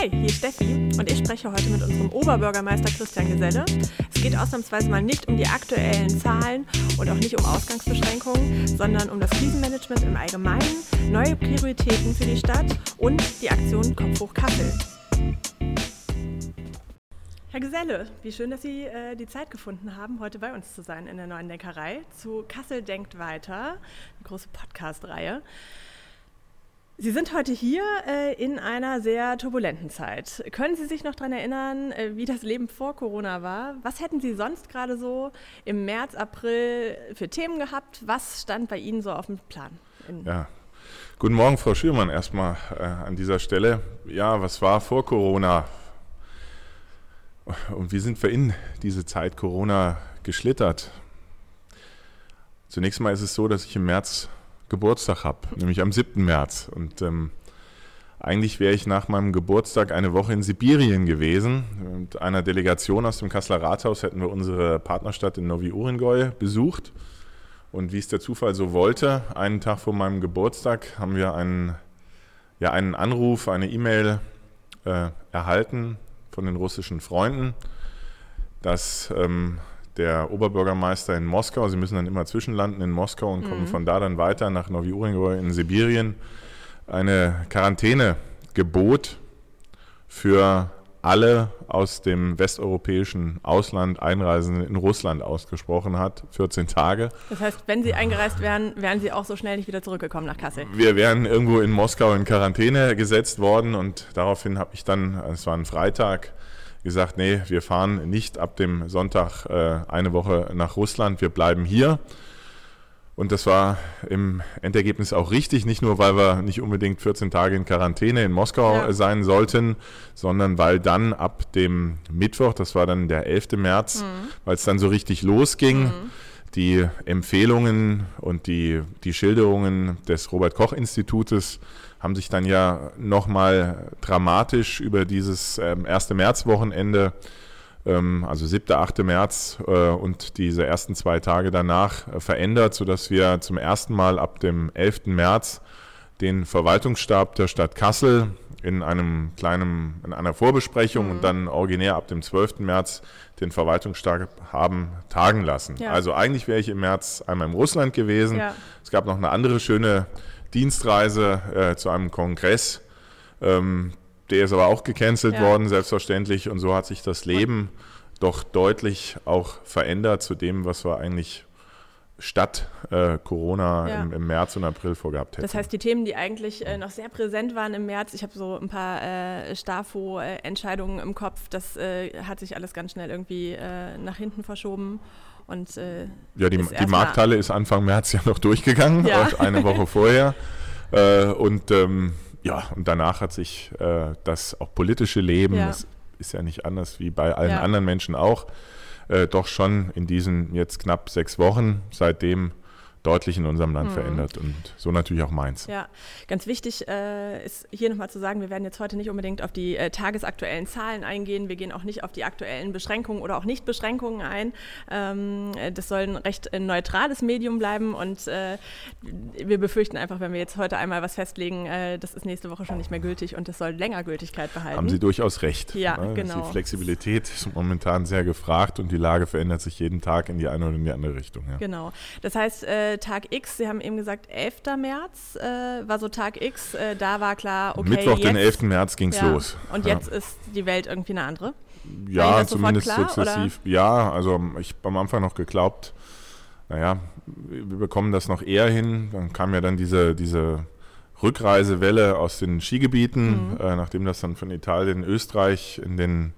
Hi, hier ist Steffi und ich spreche heute mit unserem Oberbürgermeister Christian Geselle. Es geht ausnahmsweise mal nicht um die aktuellen Zahlen und auch nicht um Ausgangsbeschränkungen, sondern um das Krisenmanagement im Allgemeinen, neue Prioritäten für die Stadt und die Aktion Kopf hoch Kassel. Herr Geselle, wie schön, dass Sie äh, die Zeit gefunden haben, heute bei uns zu sein in der neuen Denkerei zu Kassel denkt weiter, eine große Podcast-Reihe. Sie sind heute hier äh, in einer sehr turbulenten Zeit. Können Sie sich noch daran erinnern, äh, wie das Leben vor Corona war? Was hätten Sie sonst gerade so im März, April für Themen gehabt? Was stand bei Ihnen so auf dem Plan? Ja. Guten Morgen, Frau Schürmann, erstmal äh, an dieser Stelle. Ja, was war vor Corona? Und wie sind wir in diese Zeit Corona geschlittert? Zunächst mal ist es so, dass ich im März Geburtstag habe, nämlich am 7. März. Und ähm, eigentlich wäre ich nach meinem Geburtstag eine Woche in Sibirien gewesen. Mit einer Delegation aus dem Kasseler Rathaus hätten wir unsere Partnerstadt in Novi Urengoy besucht. Und wie es der Zufall so wollte, einen Tag vor meinem Geburtstag haben wir einen, ja, einen Anruf, eine E-Mail äh, erhalten von den russischen Freunden, dass ähm, der Oberbürgermeister in Moskau. Sie müssen dann immer zwischenlanden in Moskau und kommen mhm. von da dann weiter nach Novi Urengoy in Sibirien. Eine Quarantäne gebot für alle aus dem westeuropäischen Ausland Einreisenden in Russland ausgesprochen hat, 14 Tage. Das heißt, wenn Sie eingereist wären, wären Sie auch so schnell nicht wieder zurückgekommen nach Kassel? Wir wären irgendwo in Moskau in Quarantäne gesetzt worden und daraufhin habe ich dann, es war ein Freitag, gesagt, nee, wir fahren nicht ab dem Sonntag äh, eine Woche nach Russland, wir bleiben hier. Und das war im Endergebnis auch richtig, nicht nur, weil wir nicht unbedingt 14 Tage in Quarantäne in Moskau ja. sein sollten, sondern weil dann ab dem Mittwoch, das war dann der 11. März, mhm. weil es dann so richtig losging, mhm. die Empfehlungen und die, die Schilderungen des Robert Koch Institutes haben sich dann ja nochmal dramatisch über dieses ähm, erste Märzwochenende, ähm, also 7., 8. März äh, und diese ersten zwei Tage danach äh, verändert, sodass wir zum ersten Mal ab dem 11. März den Verwaltungsstab der Stadt Kassel in einem kleinen, in einer Vorbesprechung mhm. und dann originär ab dem 12. März den Verwaltungsstab haben tagen lassen. Ja. Also eigentlich wäre ich im März einmal in Russland gewesen. Ja. Es gab noch eine andere schöne Dienstreise äh, zu einem Kongress. Ähm, der ist aber auch gecancelt ja. worden, selbstverständlich. Und so hat sich das Leben doch deutlich auch verändert zu dem, was wir eigentlich statt äh, Corona ja. im, im, März und April vorgehabt hätten. Das heißt, die Themen, die eigentlich äh, noch sehr präsent waren im März, ich habe so ein paar äh, Stafo-Entscheidungen im Kopf, das äh, hat sich alles ganz schnell irgendwie äh, nach hinten verschoben. Und, äh, ja, die, die Markthalle ist Anfang März ja noch durchgegangen, ja. eine Woche vorher. Äh, und ähm, ja, und danach hat sich äh, das auch politische Leben, ja. das ist ja nicht anders wie bei allen ja. anderen Menschen auch, äh, doch schon in diesen jetzt knapp sechs Wochen seitdem deutlich in unserem Land mhm. verändert und so natürlich auch meins. Ja, ganz wichtig äh, ist hier nochmal zu sagen, wir werden jetzt heute nicht unbedingt auf die äh, tagesaktuellen Zahlen eingehen. Wir gehen auch nicht auf die aktuellen Beschränkungen oder auch Nichtbeschränkungen ein. Ähm, das soll ein recht äh, neutrales Medium bleiben und äh, wir befürchten einfach, wenn wir jetzt heute einmal was festlegen, äh, das ist nächste Woche schon nicht mehr gültig und das soll länger Gültigkeit behalten. Haben Sie durchaus recht. Ja, ne? genau. Die Flexibilität ist momentan sehr gefragt und die Lage verändert sich jeden Tag in die eine oder in die andere Richtung. Ja. Genau. Das heißt, äh, Tag X, Sie haben eben gesagt, 11. März äh, war so Tag X, äh, da war klar, okay. Mittwoch, jetzt, den 11. März ging es ja. los. Und jetzt ist die Welt irgendwie eine andere? Ja, zumindest klar, sukzessiv. Oder? Ja, also ich habe am Anfang noch geglaubt, naja, wir bekommen das noch eher hin. Dann kam ja dann diese, diese Rückreisewelle aus den Skigebieten, mhm. äh, nachdem das dann von Italien, Österreich in den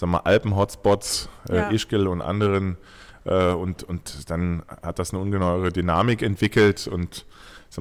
Alpen-Hotspots, äh, ja. Ischgl und anderen äh, und, und dann hat das eine ungeheure Dynamik entwickelt und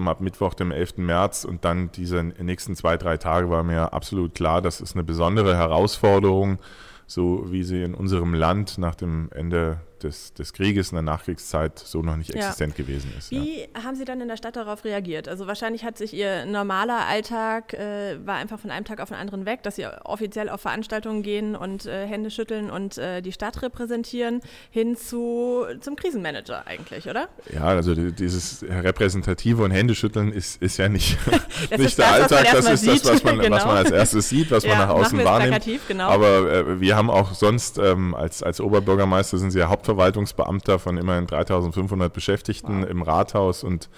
ab Mittwoch, dem 11. März und dann diese nächsten zwei, drei Tage war mir absolut klar, das ist eine besondere Herausforderung, so wie sie in unserem Land nach dem Ende des, des Krieges in der Nachkriegszeit so noch nicht Ja. existent gewesen ist. ja. Wie haben Sie dann in der Stadt darauf reagiert? Also wahrscheinlich hat sich Ihr normaler Alltag, äh, war einfach von einem Tag auf den anderen weg, dass Sie offiziell auf Veranstaltungen gehen und äh, Hände schütteln und äh, die Stadt repräsentieren, hin zu, zum Krisenmanager eigentlich, oder? Ja, also die- dieses repräsentative und Händeschütteln ist, ist ja nicht, Das nicht ist der das, was man Alltag, das ist das, was sieht. man, was Genau. man als erstes sieht, was man Ja, nach machen außen wahrnimmt. genau. Aber äh, wir haben auch sonst ähm, als, als Oberbürgermeister sind Sie ja Hauptverwaltungsbeamter von immerhin 3500 Beschäftigten im Rathaus und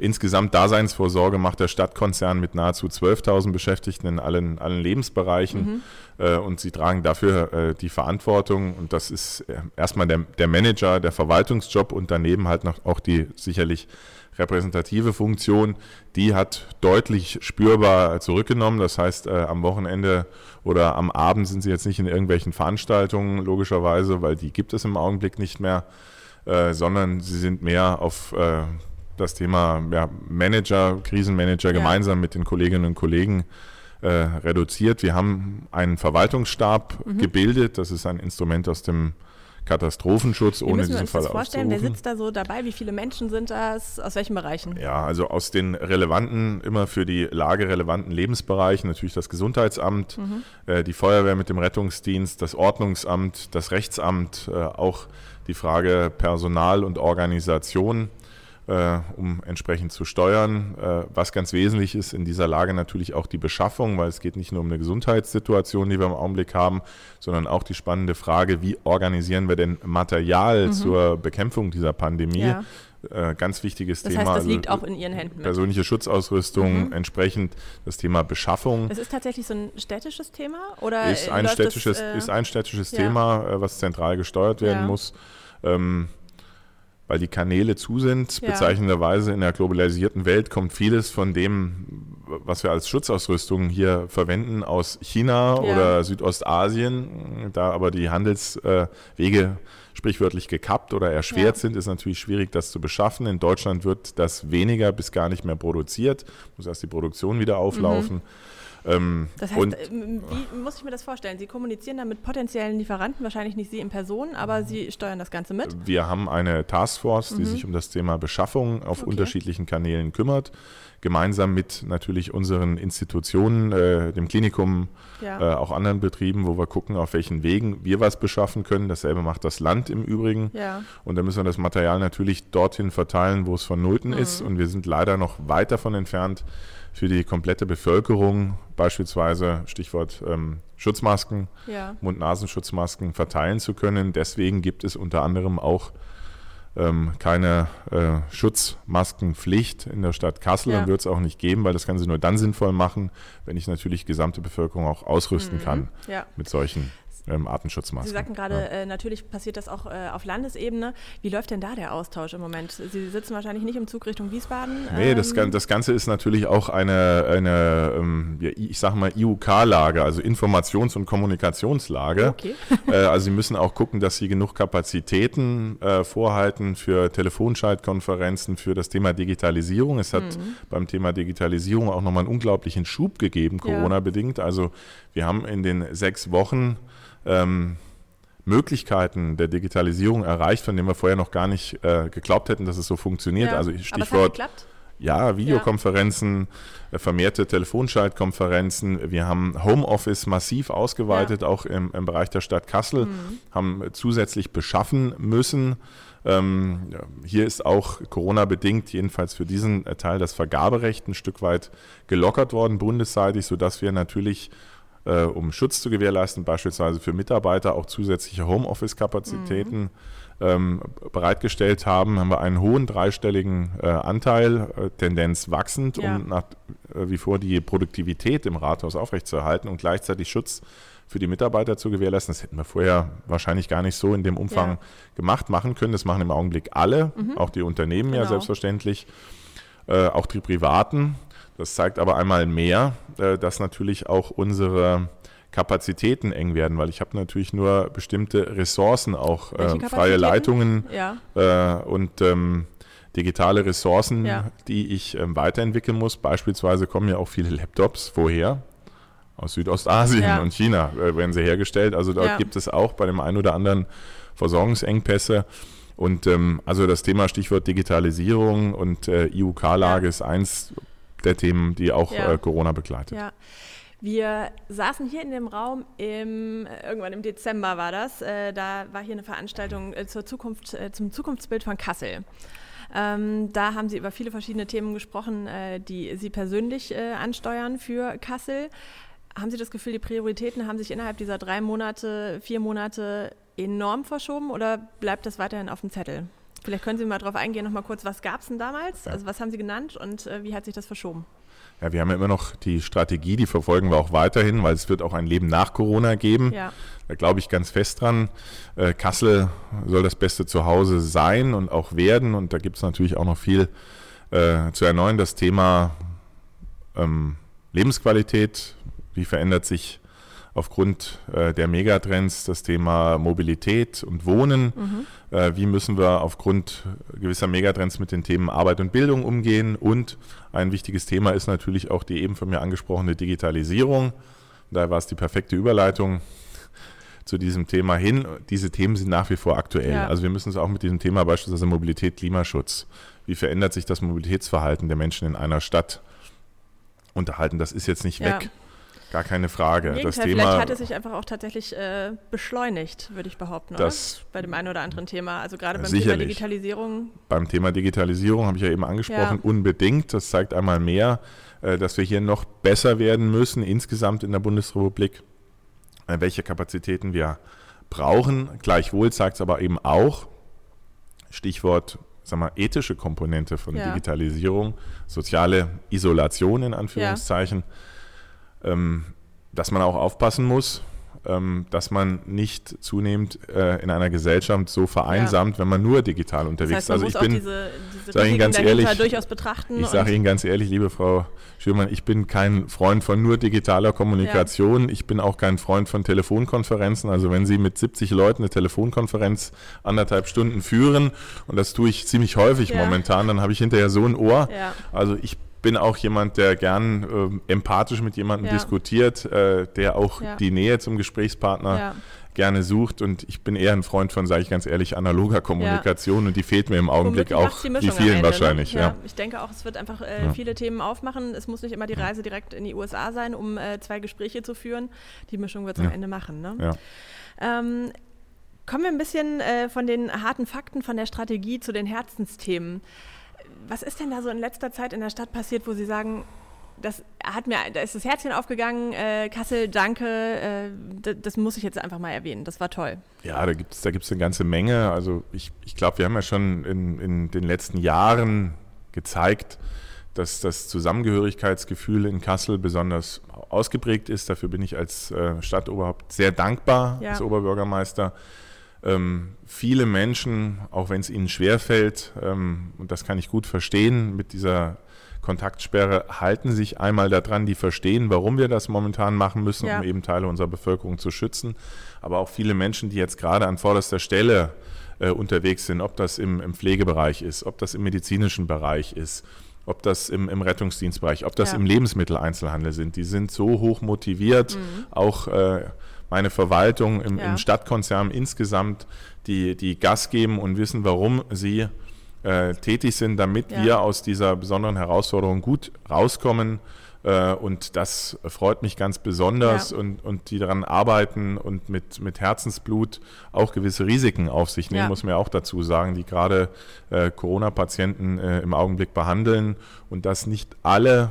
insgesamt Daseinsvorsorge macht der Stadtkonzern mit nahezu 12.000 Beschäftigten in allen, allen Lebensbereichen äh, und sie tragen dafür äh, die Verantwortung und das ist äh, erstmal der, der Manager, der Verwaltungsjob und daneben halt noch auch die sicherlich repräsentative Funktion, die hat deutlich spürbar zurückgenommen. Das heißt, äh, am Wochenende oder am Abend sind sie jetzt nicht in irgendwelchen Veranstaltungen, logischerweise, weil die gibt es im Augenblick nicht mehr, äh, sondern sie sind mehr auf äh, das Thema ja, Manager, Krisenmanager Ja. gemeinsam mit den Kolleginnen und Kollegen äh, reduziert. Wir haben einen Verwaltungsstab Mhm. gebildet. Das ist ein Instrument aus dem Katastrophenschutz, ohne diesen uns Fall das vorstellen? Wer sitzt da so dabei? Wie viele Menschen sind das? Aus welchen Bereichen? Ja, also aus den relevanten, immer für die Lage relevanten Lebensbereichen natürlich das Gesundheitsamt, Mhm. äh, die Feuerwehr mit dem Rettungsdienst, das Ordnungsamt, das Rechtsamt, äh, auch die Frage Personal und Organisation, äh, um entsprechend zu steuern. Äh, was ganz wesentlich ist in dieser Lage natürlich auch die Beschaffung, weil es geht nicht nur um eine Gesundheitssituation, die wir im Augenblick haben, sondern auch die spannende Frage, wie organisieren wir denn Material zur Bekämpfung dieser Pandemie? Mhm. Ja. Äh, ganz wichtiges Das Thema. heißt, das also liegt auch in Ihren Händen mit. persönliche Schutzausrüstung, entsprechend das Thema Beschaffung Das ist tatsächlich so ein städtisches Thema? Oder ist ein städtisches, das, äh, ist ein städtisches ja. Thema, was zentral gesteuert werden Ja. muss. Ähm, weil die Kanäle zu sind. Ja. Bezeichnenderweise in der globalisierten Welt kommt vieles von dem, was wir als Schutzausrüstung hier verwenden, aus China Ja. oder Südostasien. Da aber die Handelswege sprichwörtlich gekappt oder erschwert Ja. sind, ist natürlich schwierig, das zu beschaffen. In Deutschland wird das weniger bis gar nicht mehr produziert, muss erst die Produktion wieder auflaufen. Ähm, Das heißt, und ähm, wie muss ich mir das vorstellen? Sie kommunizieren dann mit potenziellen Lieferanten, wahrscheinlich nicht Sie in Person, aber Sie steuern das Ganze mit. Wir haben eine Taskforce, die sich um das Thema Beschaffung auf Mhm. Okay. unterschiedlichen Kanälen kümmert, gemeinsam mit natürlich unseren Institutionen, äh, dem Klinikum, Ja. äh, auch anderen Betrieben, wo wir gucken, auf welchen Wegen wir was beschaffen können. Dasselbe macht das Land im Übrigen. Ja. Und da müssen wir das Material natürlich dorthin verteilen, wo es vonnöten Mhm. ist. Und wir sind leider noch weit davon entfernt, für die komplette Bevölkerung, beispielsweise Stichwort ähm, Schutzmasken, Ja. Mund-Nasenschutzmasken verteilen zu können. Deswegen gibt es unter anderem auch ähm, keine äh, Schutzmaskenpflicht in der Stadt Kassel Ja. und wird es auch nicht geben, weil das sie nur dann sinnvoll machen, wenn ich natürlich die gesamte Bevölkerung auch ausrüsten kann ja. mit solchen ähm, Artenschutzmasken. Sie sagten gerade, Ja. äh, natürlich passiert das auch äh, auf Landesebene. Wie läuft denn da der Austausch im Moment? Sie sitzen wahrscheinlich nicht im Zug Richtung Wiesbaden. Nee, das, ähm, das Ganze ist natürlich auch eine, eine ähm, ich sage mal, IUK-Lage, also Informations- und Kommunikationslage. Okay. äh, also Sie müssen auch gucken, dass Sie genug Kapazitäten äh, vorhalten für Telefonschaltkonferenzen, für das Thema Digitalisierung. Es hat Mhm. beim Thema Digitalisierung auch nochmal einen unglaublichen Schub gegeben. Corona-bedingt. Also wir haben in den sechs Wochen ähm, Möglichkeiten der Digitalisierung erreicht, von denen wir vorher noch gar nicht äh, geglaubt hätten, dass es so funktioniert. Ja. Also Aber es hat Stichwort geklappt? ja, Videokonferenzen, äh, vermehrte Telefonschaltkonferenzen. Wir haben Homeoffice massiv ausgeweitet, auch im, im Bereich der Stadt Kassel, Mhm. haben zusätzlich beschaffen müssen. Ähm, ja, hier ist auch Corona-bedingt, jedenfalls für diesen äh, Teil, das Vergaberecht ein Stück weit gelockert worden, bundesseitig, sodass wir natürlich, äh, um Schutz zu gewährleisten, beispielsweise für Mitarbeiter auch zusätzliche Homeoffice-Kapazitäten ähm, bereitgestellt haben, haben wir einen hohen dreistelligen äh, Anteil, äh, Tendenz wachsend, Ja. um nach äh, wie vor die Produktivität im Rathaus aufrechtzuerhalten und gleichzeitig Schutz für die Mitarbeiter zu gewährleisten. Das hätten wir vorher wahrscheinlich gar nicht so in dem Umfang Ja. gemacht machen können. Das machen im Augenblick alle, auch die Unternehmen ja Genau. selbstverständlich, äh, auch die Privaten. Das zeigt aber einmal mehr, äh, dass natürlich auch unsere Kapazitäten eng werden, weil ich habe natürlich nur bestimmte Ressourcen, auch äh, freie? Leitungen Ja. äh, und ähm, digitale Ressourcen, Ja. die ich ähm, weiterentwickeln muss. Beispielsweise kommen ja auch viele Laptops woher aus Südostasien Ja. und China äh, werden sie hergestellt. Also dort gibt es auch bei dem einen oder anderen Versorgungsengpässe. Und ähm, also das Thema Stichwort Digitalisierung und äh, IUK-Lage ist eins der Themen, die auch Ja. äh, Corona begleitet. Ja. Wir saßen hier in dem Raum im, äh, irgendwann im Dezember war das. Äh, da war hier eine Veranstaltung äh, zur Zukunft, äh, zum Zukunftsbild von Kassel. Ähm, da haben Sie über viele verschiedene Themen gesprochen, die Sie persönlich ansteuern für Kassel. Haben Sie das Gefühl, die Prioritäten haben sich innerhalb dieser drei Monate, vier Monate enorm verschoben oder bleibt das weiterhin auf dem Zettel? Vielleicht können Sie mal darauf eingehen, noch mal kurz, was gab es denn damals? Ja. Also was haben Sie genannt und äh, wie hat sich das verschoben? Ja, wir haben ja immer noch die Strategie, die verfolgen wir auch weiterhin, weil es wird auch ein Leben nach Corona geben. Ja, Da glaube ich ganz fest dran. Äh, Kassel soll das beste Zuhause sein und auch werden. Und da gibt es natürlich auch noch viel äh, zu erneuern. Das Thema ähm, Lebensqualität, wie verändert sich aufgrund äh, der Megatrends das Thema Mobilität und Wohnen. Mhm. Äh, wie müssen wir aufgrund gewisser Megatrends mit den Themen Arbeit und Bildung umgehen? Und ein wichtiges Thema ist natürlich auch die eben von mir angesprochene Digitalisierung. Da war es die perfekte Überleitung zu diesem Thema hin. Diese Themen sind nach wie vor aktuell. Ja. Also wir müssen uns auch mit diesem Thema beispielsweise Mobilität, Klimaschutz, wie verändert sich das Mobilitätsverhalten der Menschen in einer Stadt unterhalten. Das ist jetzt nicht Ja. weg. Gar keine Frage. Im Das Gegenteil, Thema, vielleicht hat es sich einfach auch tatsächlich äh, beschleunigt, würde ich behaupten, oder? das Bei dem einen oder anderen Thema. Also gerade beim Sicherlich. Thema Digitalisierung. beim Thema Digitalisierung habe ich ja eben angesprochen, Ja. unbedingt. Das zeigt einmal mehr, äh, dass wir hier noch besser werden müssen, insgesamt in der Bundesrepublik, äh, welche Kapazitäten wir brauchen. Gleichwohl zeigt es aber eben auch, Stichwort sag mal, ethische Komponente von Ja. Digitalisierung, soziale Isolation in Anführungszeichen, ähm, dass man auch aufpassen muss, ähm, dass man nicht zunehmend äh, in einer Gesellschaft so vereinsamt, wenn man nur digital Das unterwegs heißt, ist. muss also auch ich bin diese, diese sag Ihnen ganz ehrlich, durchaus betrachten. ich sage Ihnen ganz ehrlich, liebe Frau Schürmann, ich bin kein Freund von nur digitaler Kommunikation. Ich bin auch kein Freund von Telefonkonferenzen. Also wenn Sie mit 70 Leuten eine Telefonkonferenz anderthalb Stunden führen, und das tue ich ziemlich häufig Ja. momentan, dann habe ich hinterher so ein Ohr. Ja. Also ich bin auch jemand, der gern ähm, empathisch mit jemandem Ja. diskutiert, äh, der auch Ja. die Nähe zum Gesprächspartner ja. gerne sucht. Und ich bin eher ein Freund von, sage ich ganz ehrlich, analoger Kommunikation. Und die fehlt mir im Augenblick auch, die vielen Ende, wahrscheinlich. Ne? Ich denke auch, es wird einfach äh, viele Themen aufmachen. Es muss nicht immer die Reise direkt in die USA sein, um äh, zwei Gespräche zu führen. Die Mischung wird es am Ende machen. Ne? Ähm, kommen wir ein bisschen äh, von den harten Fakten, von der Strategie zu den Herzensthemen. Was ist denn da so in letzter Zeit in der Stadt passiert, wo Sie sagen, das hat mir, da ist das Herzchen aufgegangen, äh, Kassel, danke, äh, d- das muss ich jetzt einfach mal erwähnen, das war toll. Ja, da gibt es da gibt's eine ganze Menge. Also ich, ich glaube, wir haben ja schon in, in den letzten Jahren gezeigt, dass das Zusammengehörigkeitsgefühl in Kassel besonders ausgeprägt ist. Dafür bin ich als äh, Stadtoberhaupt sehr dankbar, Ja. als Oberbürgermeister. Ähm, viele Menschen, auch wenn es ihnen schwerfällt, ähm, und das kann ich gut verstehen, mit dieser Kontaktsperre halten sich einmal daran, die verstehen, warum wir das momentan machen müssen, Ja. um eben Teile unserer Bevölkerung zu schützen. Aber auch viele Menschen, die jetzt gerade an vorderster Stelle äh, unterwegs sind, ob das im, im Pflegebereich ist, ob das im medizinischen Bereich ist, ob das im, im Rettungsdienstbereich, ob das Ja. im Lebensmitteleinzelhandel sind, die sind so hoch motiviert, Mhm. auch äh, meine Verwaltung im, Ja. im Stadtkonzern insgesamt, die, die Gas geben und wissen, warum sie äh, tätig sind, damit Ja. wir aus dieser besonderen Herausforderung gut rauskommen. Äh, und das freut mich ganz besonders Ja. und, und die daran arbeiten und mit, mit Herzensblut auch gewisse Risiken auf sich nehmen, Ja. muss man ja auch dazu sagen, die gerade äh, Corona-Patienten äh, im Augenblick behandeln und das nicht alle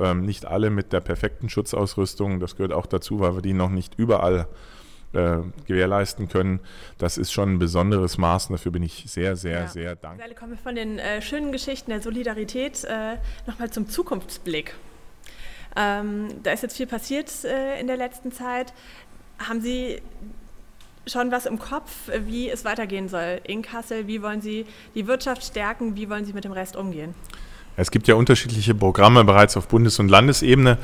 ähm, nicht alle mit der perfekten Schutzausrüstung, das gehört auch dazu, weil wir die noch nicht überall äh, gewährleisten können. Das ist schon ein besonderes Maß und dafür bin ich sehr, sehr, Ja. sehr dankbar. Seile kommen wir von den äh, schönen Geschichten der Solidarität äh, nochmal zum Zukunftsblick. Ähm, da ist jetzt viel passiert äh, in der letzten Zeit. Haben Sie schon was im Kopf, wie es weitergehen soll in Kassel? Wie wollen Sie die Wirtschaft stärken? Wie wollen Sie mit dem Rest umgehen? Es gibt ja unterschiedliche Programme bereits auf Bundes- und Landesebene,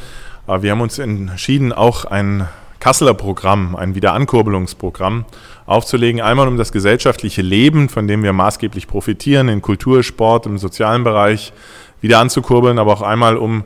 aber wir haben uns entschieden, auch ein Kasseler Programm, ein Wiederankurbelungsprogramm aufzulegen. Einmal um das gesellschaftliche Leben, von dem wir maßgeblich profitieren, in Kultur, Sport, im sozialen Bereich wieder anzukurbeln, aber auch einmal um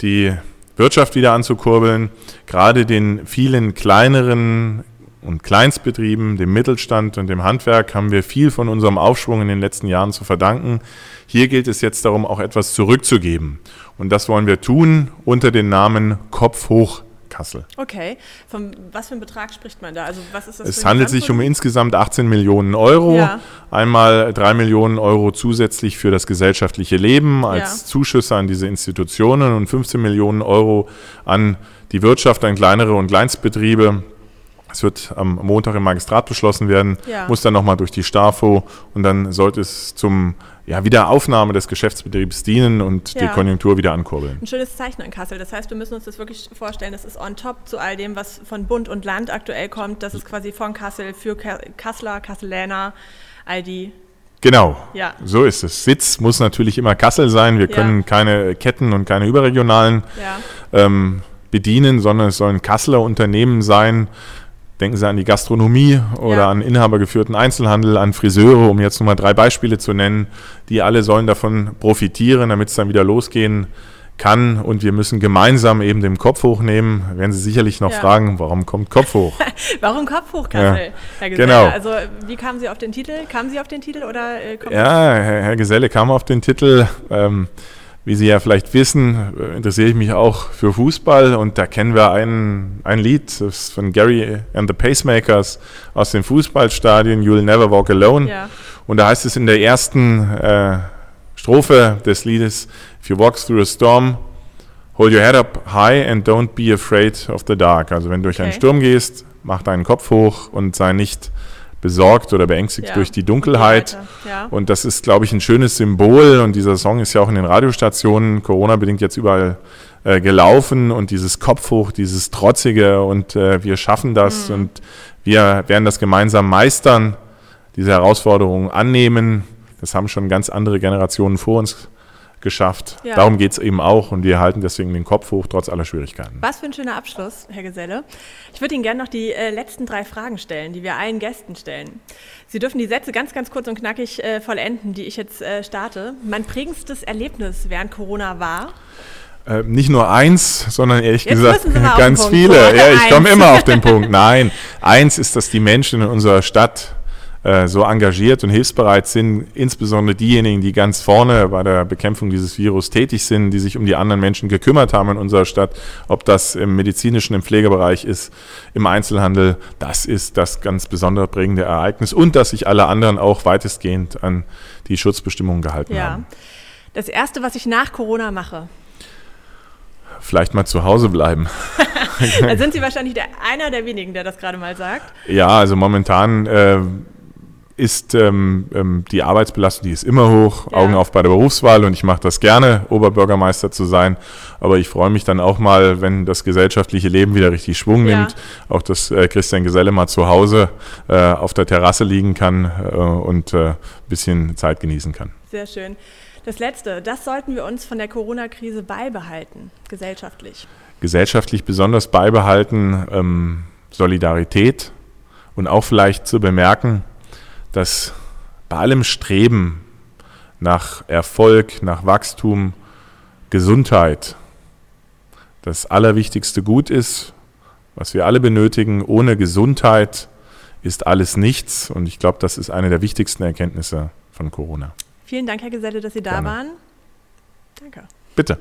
die Wirtschaft wieder anzukurbeln, gerade den vielen kleineren und Kleinstbetrieben, dem Mittelstand und dem Handwerk haben wir viel von unserem Aufschwung in den letzten Jahren zu verdanken. Hier gilt es jetzt darum, auch etwas zurückzugeben. Und das wollen wir tun unter dem Namen Kopf hoch Kassel. Okay, von was für einem Betrag spricht man da? Also was ist das es handelt sich um insgesamt 18 Millionen Euro. Ja. Einmal 3 Millionen Euro zusätzlich für das gesellschaftliche Leben als ja. Zuschüsse an diese Institutionen und 15 Millionen Euro an die Wirtschaft, an kleinere und Kleinstbetriebe es wird am Montag im Magistrat beschlossen werden, ja. muss dann nochmal durch die STAFO und dann sollte es zum ja, Wiederaufnahme des Geschäftsbetriebs dienen und ja. die Konjunktur wieder ankurbeln. Ein schönes Zeichen in Kassel. Das heißt, wir müssen uns das wirklich vorstellen, das ist on top zu all dem, was von Bund und Land aktuell kommt. Das ist quasi von Kassel für Kasseler, Kasseläner, all die Genau, ja. so ist es. Sitz muss natürlich immer Kassel sein. Wir können ja. keine Ketten und keine überregionalen ja. ähm, bedienen, sondern es sollen Kasseler Unternehmen sein, Denken Sie an die Gastronomie oder ja. an inhabergeführten Einzelhandel, an Friseure, um jetzt nur mal drei Beispiele zu nennen. Die alle sollen davon profitieren, damit es dann wieder losgehen kann. Und wir müssen gemeinsam eben den Kopf hochnehmen. Werden Sie sicherlich noch ja. fragen, warum kommt Kopf hoch? warum Kopf hoch, Kassel? Ja. Herr Geselle, genau. also wie kamen Sie auf den Titel? Kamen Sie auf den Titel oder? Äh, ja, Herr, Herr, Geselle kam auf den Titel. Ähm, wie Sie ja vielleicht wissen, äh, interessiere ich mich auch für Fußball und da kennen wir ein, ein Lied von Gary and the Pacemakers aus dem Fußballstadion, You'll Never Walk Alone. Ja. Und da heißt es in der ersten äh, Strophe des Liedes, If you walk through a storm, hold your head up high and don't be afraid of the dark. Also wenn du durch okay. einen Sturm gehst, mach deinen Kopf hoch und sei nicht besorgt oder beängstigt ja. durch die Dunkelheit. Ja. Und das ist, glaube ich, ein schönes Symbol. Und dieser Song ist ja auch in den Radiostationen Corona-bedingt jetzt überall äh, gelaufen. Und dieses Kopf hoch, dieses Trotzige und äh, wir schaffen das mhm. und wir werden das gemeinsam meistern, diese Herausforderungen annehmen. Das haben schon ganz andere Generationen vor uns geschafft. Ja. Darum geht es eben auch und wir halten deswegen den Kopf hoch, trotz aller Schwierigkeiten. Was für ein schöner Abschluss, Herr Geselle. Ich würde Ihnen gerne noch die äh, letzten drei Fragen stellen, die wir allen Gästen stellen. Sie dürfen die Sätze ganz, ganz kurz und knackig äh, vollenden, die ich jetzt äh, starte. Mein prägendstes Erlebnis während Corona war? Äh, nicht nur eins, sondern ehrlich Jetzt gesagt ganz viele. Ja, ich komme immer auf den Punkt. Nein, eins ist, dass die Menschen in unserer Stadt äh, so engagiert und hilfsbereit sind, insbesondere diejenigen, die ganz vorne bei der Bekämpfung dieses Virus tätig sind, die sich um die anderen Menschen gekümmert haben in unserer Stadt, ob das im medizinischen, im Pflegebereich ist, im Einzelhandel, das ist das ganz besondere prägende Ereignis und dass sich alle anderen auch weitestgehend an die Schutzbestimmungen gehalten ja. haben. Das Erste, was ich nach Corona mache, vielleicht mal zu Hause bleiben. da sind Sie wahrscheinlich der, einer der wenigen, der das gerade mal sagt. Ja, also momentan äh, ist ähm, ähm, die Arbeitsbelastung, die ist immer hoch, ja. Augen auf bei der Berufswahl und ich mache das gerne, Oberbürgermeister zu sein. Aber ich freue mich dann auch mal, wenn das gesellschaftliche Leben wieder richtig Schwung ja. nimmt, auch dass äh, Christian Geselle mal zu Hause äh, auf der Terrasse liegen kann äh, und ein äh, bisschen Zeit genießen kann. Sehr schön. Das Letzte, das sollten wir uns von der Corona-Krise beibehalten, gesellschaftlich. Gesellschaftlich besonders beibehalten ähm, Solidarität und auch vielleicht zu bemerken, dass bei allem Streben nach Erfolg, nach Wachstum, Gesundheit das allerwichtigste Gut ist, was wir alle benötigen. Ohne Gesundheit ist alles nichts. Und ich glaube, das ist eine der wichtigsten Erkenntnisse von Corona. Vielen Dank, Herr Geselle, dass Sie da Gerne. waren. Danke. Bitte.